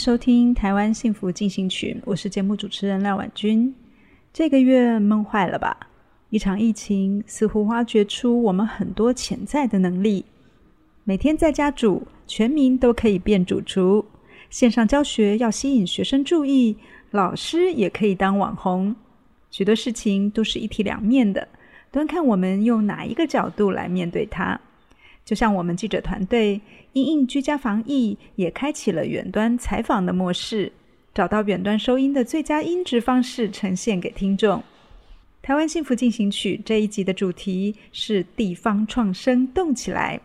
收听《台湾幸福进行曲》，我是节目主持人廖婉君。这个月闷坏了吧？一场疫情似乎挖掘出我们很多潜在的能力。每天在家煮，全民都可以变主厨；线上教学要吸引学生注意，老师也可以当网红。许多事情都是一体两面的，端看我们用哪一个角度来面对它。就像我们记者团队因应居家防疫，也开启了远端采访的模式，找到远端收音的最佳音质方式，呈现给听众。台湾幸福进行曲这一集的主题是地方创生动起来。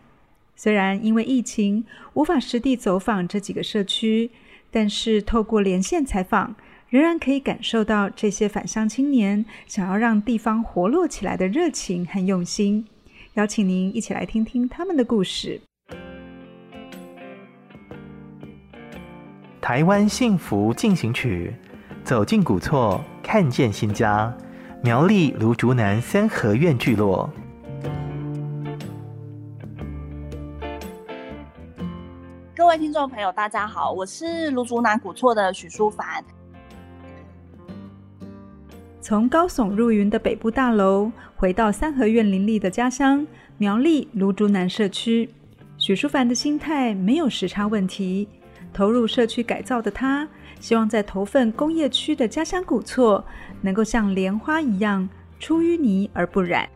虽然因为疫情无法实地走访这几个社区，但是透过连线采访，仍然可以感受到这些返乡青年想要让地方活络起来的热情和用心。邀请您一起来听听他们的故事。台湾幸福进行曲，走进古厝，看见新家。苗栗芦竹南三合院聚落。各位听众朋友，大家好，我是芦竹南古厝的许淑凡。从高耸入云的北部大楼，回到三合院林立的家乡苗栗芦竹南社区，许淑凡的心态没有时差问题。投入社区改造的他，希望在投份工业区的家乡古厝，能够像莲花一样出淤泥而不染。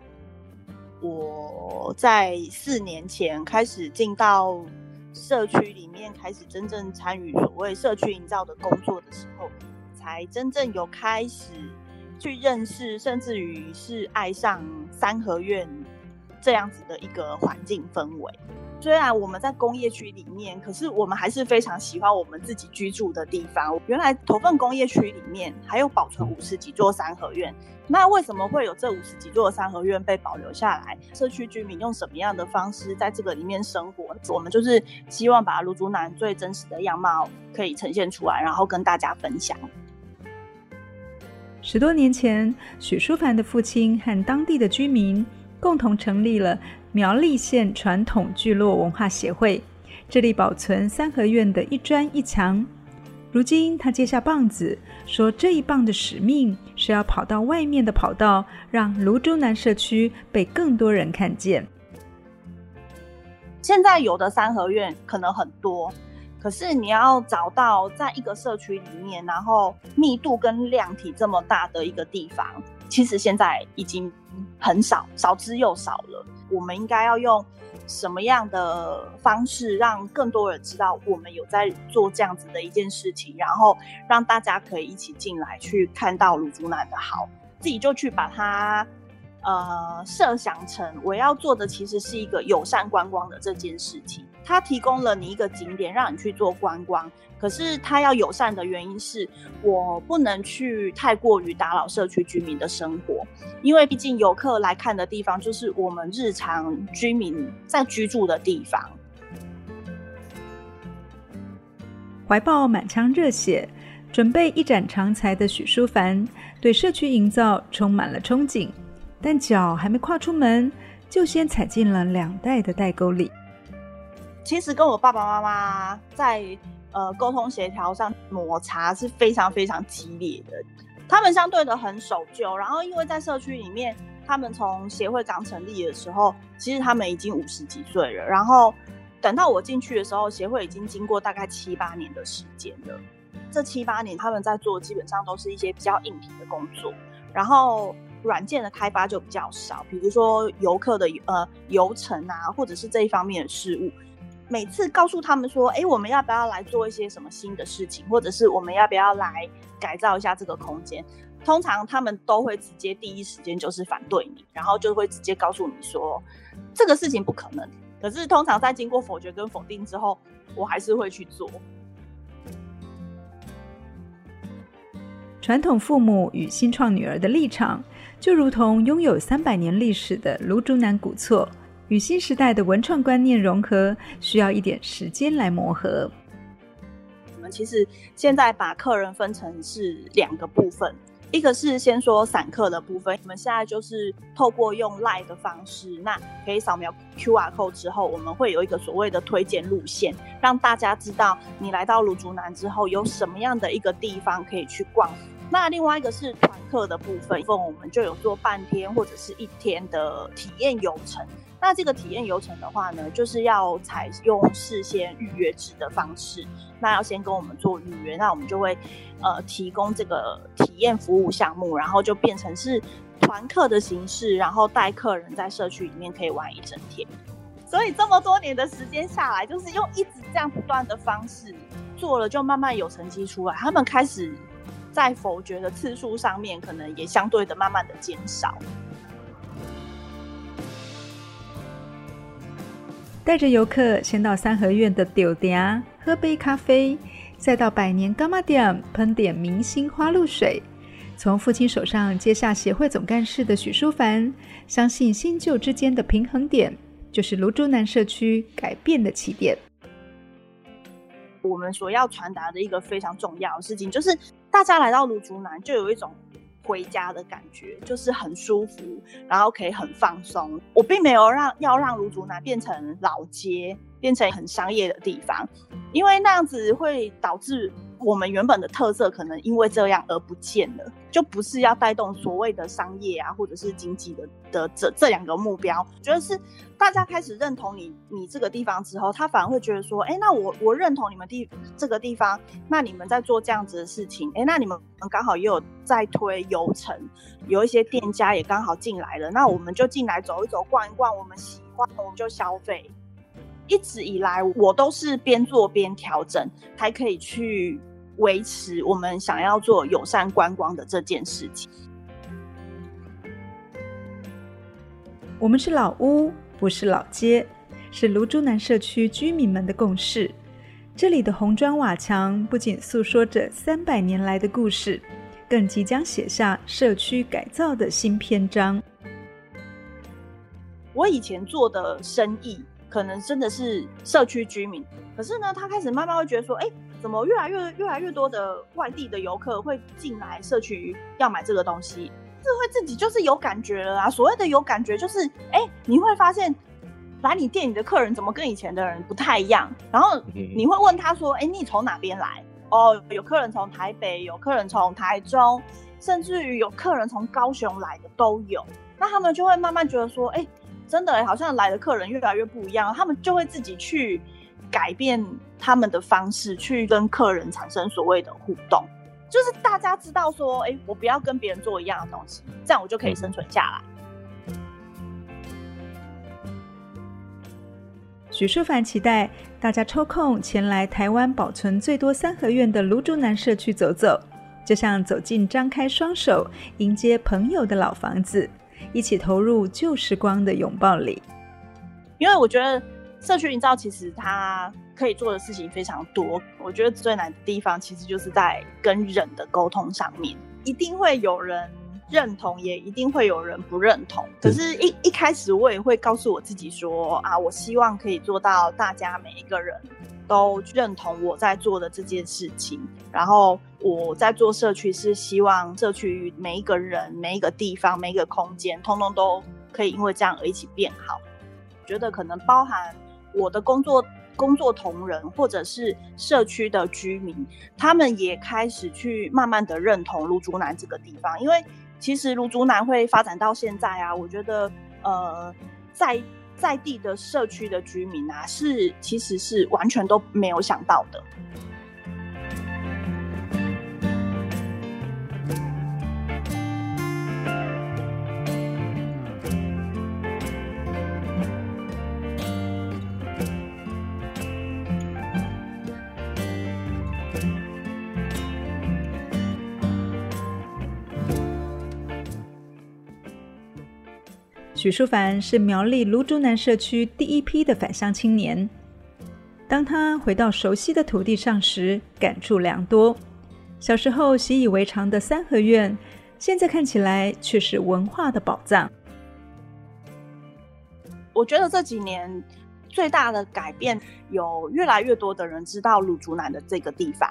我在四年前开始进到社区里面，开始真正参与所谓社区营造的工作的时候，才真正有开始。去认识，甚至于是爱上三合院这样子的一个环境氛围。虽然我们在工业区里面，可是我们还是非常喜欢我们自己居住的地方。原来头份工业区里面还有保存五十几座三合院，那为什么会有这五十几座三合院被保留下来？社区居民用什么样的方式在这个里面生活？我们就是希望把芦竹南最真实的样貌可以呈现出来，然后跟大家分享。十多年前，许淑凡的父亲和当地的居民共同成立了苗栗县传统聚落文化协会，致力保存三合院的一砖一墙。如今，他接下棒子，说这一棒的使命是要跑到外面的跑道，让泸州南社区被更多人看见。现在有的三合院可能很多。可是你要找到在一个社区里面，然后密度跟量体这么大的一个地方，其实现在已经很少，少之又少了。我们应该要用什么样的方式，让更多人知道我们有在做这样子的一件事情，然后让大家可以一起进来去看到芦竹南的好，自己就去把它呃设想成我要做的，其实是一个友善观光的这件事情。它提供了你一个景点，让你去做观光。可是它要友善的原因是，我不能去太过于打扰社区居民的生活，因为毕竟游客来看的地方就是我们日常居民在居住的地方。怀抱满腔热血，准备一展长才的许淑凡，对社区营造充满了憧憬，但脚还没跨出门，就先踩进了两代的代沟里。其实跟我爸爸妈妈在呃沟通协调上摩擦是非常非常激烈的。他们相对的很守旧，然后因为在社区里面，他们从协会刚成立的时候，其实他们已经五十几岁了。然后等到我进去的时候，协会已经经过大概七八年的时间了。这七八年他们在做，基本上都是一些比较硬体的工作，然后软件的开发就比较少，比如说游客的呃游程啊，或者是这一方面的事物。每次告诉他们说，哎，我们要不要来做一些什么新的事情，或者是我们要不要来改造一下这个空间？通常他们都会直接第一时间就是反对你，然后就会直接告诉你说，这个事情不可能。可是通常在经过否决跟否定之后，我还是会去做。传统父母与新创女儿的立场，就如同拥有三百年历史的芦竹南古厝。与新时代的文创观念融合，需要一点时间来磨合。我们其实现在把客人分成是两个部分，一个是先说散客的部分，我们现在就是透过用 live 的方式，那可以扫描 QR code 之后，我们会有一个所谓的推荐路线，让大家知道你来到芦竹南之后有什么样的一个地方可以去逛。那另外一个是团客的部分，我们就有做半天或者是一天的体验游程。那这个体验游程的话呢，就是要采用事先预约制的方式。那要先跟我们做预约，那我们就会呃提供这个体验服务项目，然后就变成是团客的形式，然后带客人在社区里面可以玩一整天。所以这么多年的时间下来，就是用一直这样不断的方式做了，就慢慢有成绩出来。他们开始在否决的次数上面，可能也相对的慢慢的减少。带着游客先到三合院的丢店喝杯咖啡，再到百年干妈店喷点明星花露水。从父亲手上接下协会总干事的许淑凡，相信新旧之间的平衡点，就是泸州南社区改变的起点。我们所要传达的一个非常重要的事情，就是大家来到卢竹南，就有一种。回家的感觉就是很舒服，然后可以很放松。我并没有让要让卢竹南变成老街，变成很商业的地方，因为那样子会导致。我们原本的特色可能因为这样而不见了，就不是要带动所谓的商业啊，或者是经济的的这这两个目标。觉得是大家开始认同你你这个地方之后，他反而会觉得说，哎，那我我认同你们地这个地方，那你们在做这样子的事情，哎，那你们刚好也有在推游程，有一些店家也刚好进来了，那我们就进来走一走，逛一逛，我们喜欢我们就消费。一直以来，我都是边做边调整，才可以去。维持我们想要做友善观光的这件事情。我们是老屋，不是老街，是卢竹南社区居民们的共识。这里的红砖瓦墙不仅诉说着三百年来的故事，更即将写下社区改造的新篇章。我以前做的生意，可能真的是社区居民，可是呢，他开始慢慢会觉得说，哎。怎么越来越越来越多的外地的游客会进来社区要买这个东西？是会自己就是有感觉了啊！所谓的有感觉，就是哎，你会发现来你店里的客人怎么跟以前的人不太一样。然后你会问他说：“哎，你从哪边来？”哦，有客人从台北，有客人从台中，甚至于有客人从高雄来的都有。那他们就会慢慢觉得说：“哎，真的好像来的客人越来越不一样。”他们就会自己去。改变他们的方式去跟客人产生所谓的互动，就是大家知道说，哎，我不要跟别人做一样的东西，这样我就可以生存下来。许淑凡期待大家抽空前来台湾保存最多三合院的芦竹南社区走走，就像走进张开双手迎接朋友的老房子，一起投入旧时光的拥抱里。因为我觉得。社区营造其实它可以做的事情非常多，我觉得最难的地方其实就是在跟人的沟通上面，一定会有人认同，也一定会有人不认同。可是一，一一开始我也会告诉我自己说啊，我希望可以做到大家每一个人都认同我在做的这件事情。然后我在做社区是希望社区每一个人、每一个地方、每一个空间，通通都可以因为这样而一起变好。觉得可能包含。我的工作工作同仁，或者是社区的居民，他们也开始去慢慢的认同卢竹南这个地方，因为其实卢竹南会发展到现在啊，我觉得呃，在在地的社区的居民啊，是其实是完全都没有想到的。许淑凡是苗栗芦竹南社区第一批的返乡青年。当他回到熟悉的土地上时，感触良多。小时候习以为常的三合院，现在看起来却是文化的宝藏。我觉得这几年最大的改变，有越来越多的人知道芦竹南的这个地方。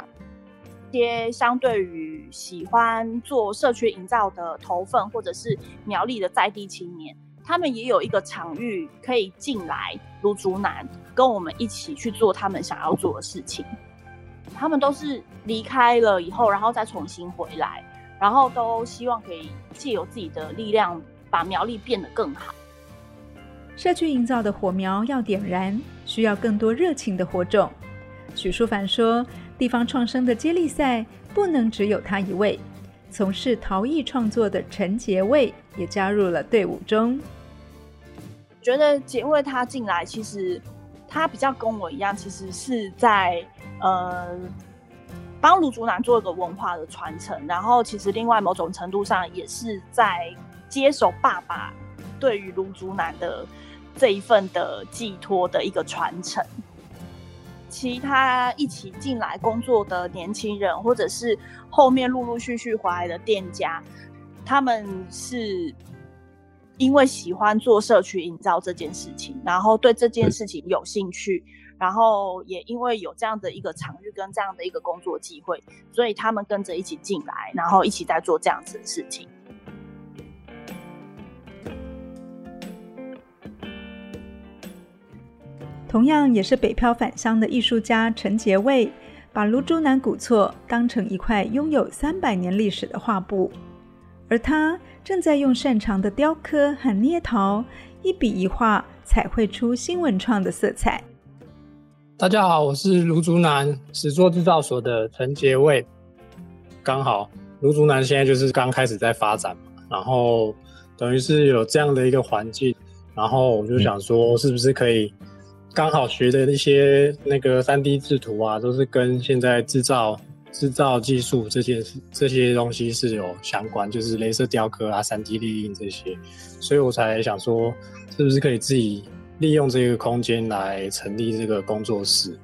些相对于喜欢做社区营造的头份，或者是苗栗的在地青年。他们也有一个场域可以进来芦竹南，跟我们一起去做他们想要做的事情。他们都是离开了以后，然后再重新回来，然后都希望可以借由自己的力量，把苗栗变得更好。社区营造的火苗要点燃，需要更多热情的火种。许淑凡说：“地方创生的接力赛不能只有他一位，从事陶艺创作的陈杰卫也加入了队伍中。”觉得杰卫他进来，其实他比较跟我一样，其实是在呃帮卢竹南做一个文化的传承，然后其实另外某种程度上也是在接手爸爸对于卢竹南的这一份的寄托的一个传承。其他一起进来工作的年轻人，或者是后面陆陆续续回来的店家，他们是。因为喜欢做社区营造这件事情，然后对这件事情有兴趣，然后也因为有这样的一个场域跟这样的一个工作机会，所以他们跟着一起进来，然后一起在做这样子的事情。同样也是北漂返乡的艺术家陈杰卫，把芦竹南古厝当成一块拥有三百年历史的画布，而他。正在用擅长的雕刻和捏陶，一笔一画彩绘出新文创的色彩。大家好，我是卢竹南始作制造所的陈杰卫。刚好卢竹南现在就是刚开始在发展嘛，然后等于是有这样的一个环境，然后我就想说，是不是可以刚好学的一些那个三 D 制图啊，都是跟现在制造。制造技术这些这些东西是有相关，就是镭射雕刻啊、三 D 列印这些，所以我才想说，是不是可以自己利用这个空间来成立这个工作室？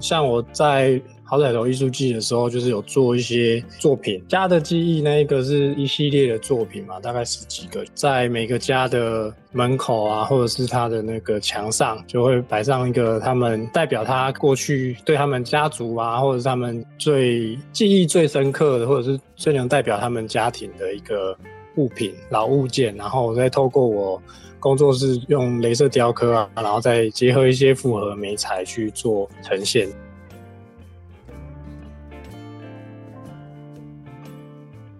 像我在。好彩头艺术季的时候，就是有做一些作品。家的记忆那一个是一系列的作品嘛，大概十几个，在每个家的门口啊，或者是他的那个墙上，就会摆上一个他们代表他过去对他们家族啊，或者是他们最记忆最深刻的，或者是最能代表他们家庭的一个物品、老物件，然后再透过我工作室用镭射雕刻啊，然后再结合一些复合媒材去做呈现。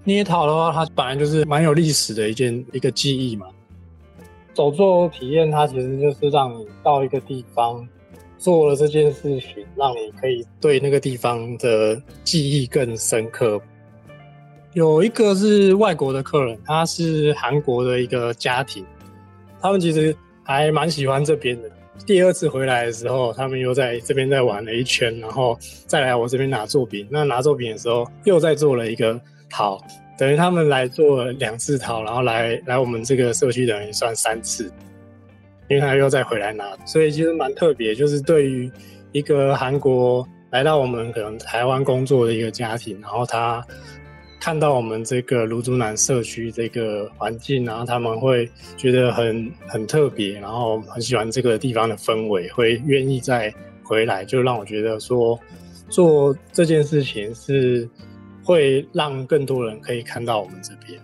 捏陶的话，它本来就是蛮有历史的一件一个记忆嘛。手作体验，它其实就是让你到一个地方做了这件事情，让你可以对那个地方的记忆更深刻。有一个是外国的客人，他是韩国的一个家庭，他们其实还蛮喜欢这边的。第二次回来的时候，他们又在这边再玩了一圈，然后再来我这边拿作品。那拿作品的时候，又再做了一个。好等于他们来做两次陶，然后来来我们这个社区等于算三次，因为他又再回来拿，所以其实蛮特别。就是对于一个韩国来到我们可能台湾工作的一个家庭，然后他看到我们这个芦竹南社区这个环境，然后他们会觉得很很特别，然后很喜欢这个地方的氛围，会愿意再回来，就让我觉得说做这件事情是。会让更多人可以看到我们这边。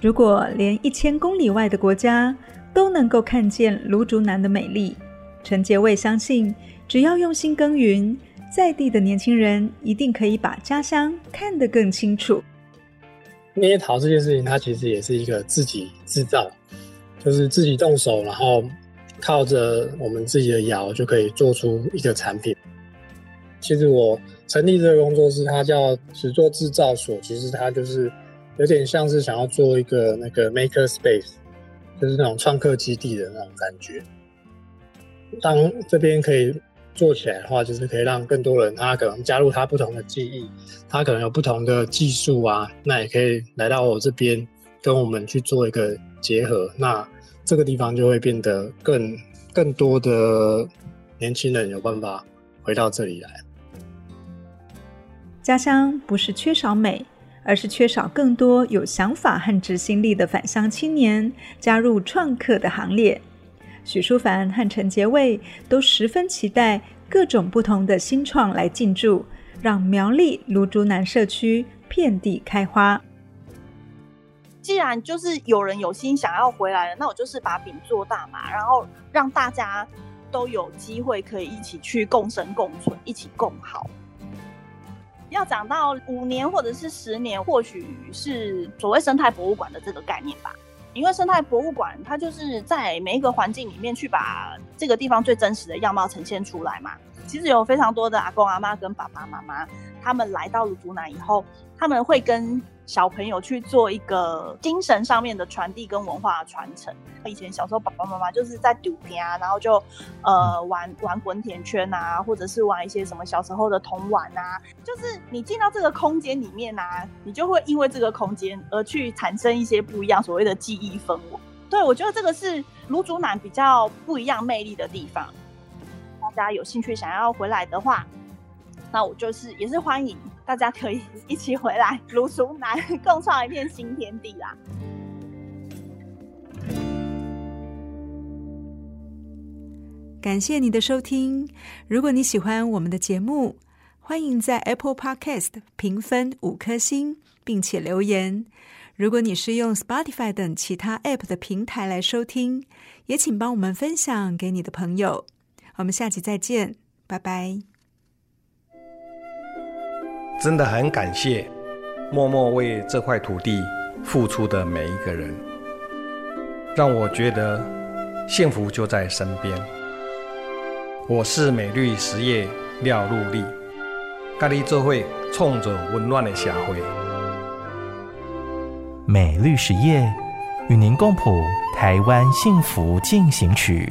如果连一千公里外的国家都能够看见芦竹南的美丽，陈杰卫相信，只要用心耕耘，在地的年轻人一定可以把家乡看得更清楚。捏陶这件事情，它其实也是一个自己制造，就是自己动手，然后靠着我们自己的窑就可以做出一个产品。其实我成立这个工作室，它叫实作制造所。其实它就是有点像是想要做一个那个 maker space，就是那种创客基地的那种感觉。当这边可以做起来的话，就是可以让更多人他可能加入他不同的技艺，他可能有不同的技术啊，那也可以来到我这边跟我们去做一个结合，那这个地方就会变得更更多的年轻人有办法回到这里来。家乡不是缺少美，而是缺少更多有想法和执行力的返乡青年加入创客的行列。许淑凡和陈杰卫都十分期待各种不同的新创来进驻，让苗栗芦竹南社区遍地开花。既然就是有人有心想要回来了，那我就是把饼做大嘛，然后让大家都有机会可以一起去共生共存，一起共好。要讲到五年或者是十年，或许是所谓生态博物馆的这个概念吧。因为生态博物馆，它就是在每一个环境里面去把这个地方最真实的样貌呈现出来嘛。其实有非常多的阿公阿妈跟爸爸妈妈，他们来到了竹南以后，他们会跟小朋友去做一个精神上面的传递跟文化的传承。以前小时候爸爸妈妈就是在赌片啊，然后就呃玩玩滚铁圈啊，或者是玩一些什么小时候的童玩啊。就是你进到这个空间里面啊，你就会因为这个空间而去产生一些不一样所谓的记忆氛围。对，我觉得这个是卢竹南比较不一样魅力的地方。大家有兴趣想要回来的话，那我就是也是欢迎。大家可以一起回来芦竹南，共创一片新天地啦！感谢你的收听。如果你喜欢我们的节目，欢迎在 Apple Podcast 评分五颗星，并且留言。如果你是用 Spotify 等其他 App 的平台来收听，也请帮我们分享给你的朋友。我们下期再见，拜拜。真的很感谢默默为这块土地付出的每一个人，让我觉得幸福就在身边。我是美绿实业廖禄立，咖喱做会冲着温暖的社会。美绿实业与您共谱台湾幸福进行曲。